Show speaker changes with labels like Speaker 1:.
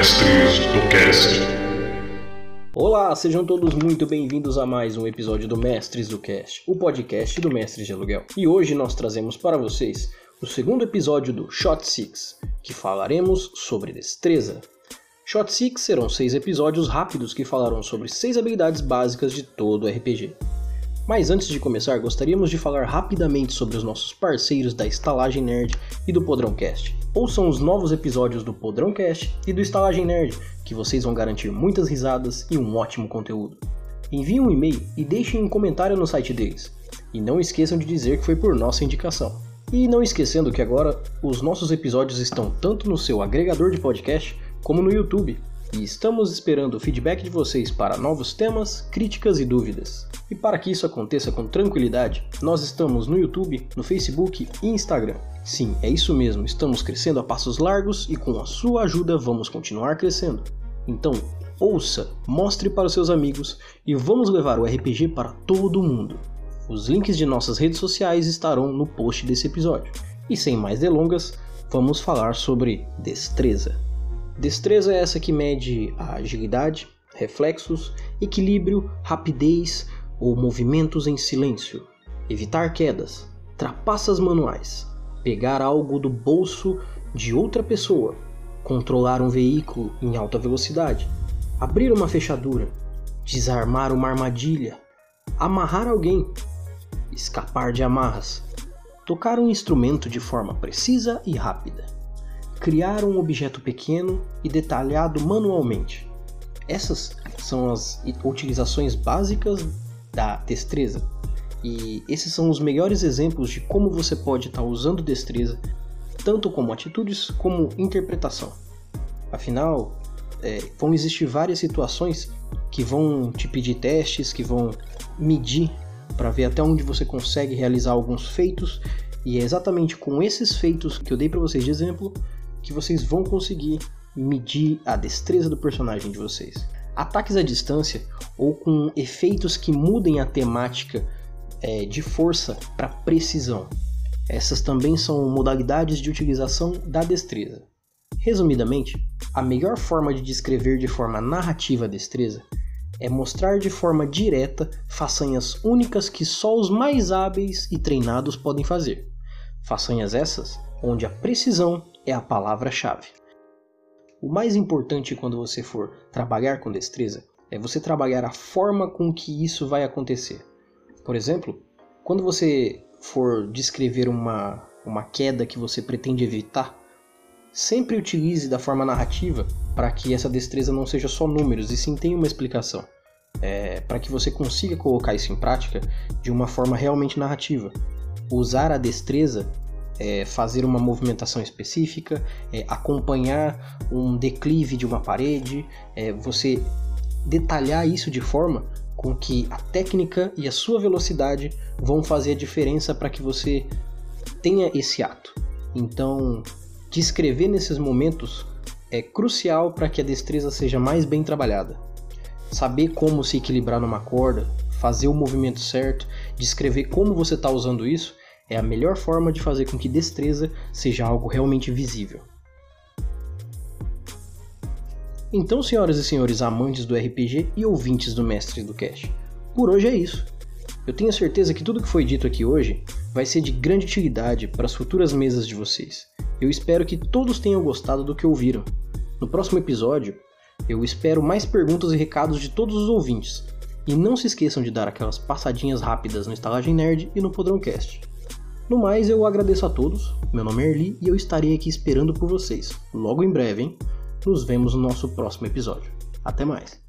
Speaker 1: Mestres do Cast.
Speaker 2: Olá, sejam todos muito bem-vindos a mais um episódio do Mestres do Cast, o podcast do Mestres de Aluguel. E hoje nós trazemos para vocês o segundo episódio do Shot Six, que falaremos sobre destreza. Shot Six serão seis episódios rápidos que falarão sobre seis habilidades básicas de todo RPG. Mas antes de começar, gostaríamos de falar rapidamente sobre os nossos parceiros da Estalagem Nerd e do Podrão Cast. Ouçam os novos episódios do Podrão Cast e do Estalagem Nerd, que vocês vão garantir muitas risadas e um ótimo conteúdo. Enviem um e-mail e deixem um comentário no site deles. E não esqueçam de dizer que foi por nossa indicação. E não esquecendo que agora os nossos episódios estão tanto no seu agregador de podcast como no YouTube, e estamos esperando o feedback de vocês para novos temas, críticas e dúvidas. E para que isso aconteça com tranquilidade, nós estamos no YouTube, no Facebook e Instagram. Sim, é isso mesmo, estamos crescendo a passos largos e com a sua ajuda vamos continuar crescendo. Então, ouça, mostre para os seus amigos e vamos levar o RPG para todo mundo. Os links de nossas redes sociais estarão no post desse episódio. E sem mais delongas, vamos falar sobre destreza. Destreza é essa que mede a agilidade, reflexos, equilíbrio, rapidez ou movimentos em silêncio, evitar quedas, trapaças manuais, pegar algo do bolso de outra pessoa, controlar um veículo em alta velocidade, abrir uma fechadura, desarmar uma armadilha, amarrar alguém, escapar de amarras, tocar um instrumento de forma precisa e rápida criar um objeto pequeno e detalhado manualmente. Essas são as utilizações básicas da destreza. E esses são os melhores exemplos de como você pode estar usando destreza, tanto como atitudes como interpretação. Afinal, é, vão existir várias situações que vão te pedir testes, que vão medir para ver até onde você consegue realizar alguns feitos, e é exatamente com esses feitos que eu dei para vocês de exemplo que vocês vão conseguir medir a destreza do personagem de vocês. Ataques à distância ou com efeitos que mudem a temática é, de força para precisão. Essas também são modalidades de utilização da destreza. Resumidamente, a melhor forma de descrever de forma narrativa a destreza é mostrar de forma direta façanhas únicas que só os mais hábeis e treinados podem fazer. Façanhas essas onde a precisão é a palavra-chave. O mais importante quando você for trabalhar com destreza é você trabalhar a forma com que isso vai acontecer. Por exemplo, quando você for descrever uma, uma queda que você pretende evitar, sempre utilize da forma narrativa para que essa destreza não seja só números e sim tenha uma explicação. É, para que você consiga colocar isso em prática de uma forma realmente narrativa. Usar a destreza é, fazer uma movimentação específica, é, acompanhar um declive de uma parede, é, você detalhar isso de forma com que a técnica e a sua velocidade vão fazer a diferença para que você tenha esse ato. Então, descrever nesses momentos é crucial para que a destreza seja mais bem trabalhada. Saber como se equilibrar numa corda, fazer o movimento certo, descrever como você está usando isso é a melhor forma de fazer com que destreza seja algo realmente visível. Então, senhoras e senhores amantes do RPG e ouvintes do Mestre do Cast, por hoje é isso. Eu tenho certeza que tudo que foi dito aqui hoje vai ser de grande utilidade para as futuras mesas de vocês. Eu espero que todos tenham gostado do que ouviram. No próximo episódio, eu espero mais perguntas e recados de todos os ouvintes. E não se esqueçam de dar aquelas passadinhas rápidas no Estalagem Nerd e no Podrãocast. No mais, eu agradeço a todos. Meu nome é Erli e eu estarei aqui esperando por vocês. Logo em breve, hein? Nos vemos no nosso próximo episódio. Até mais.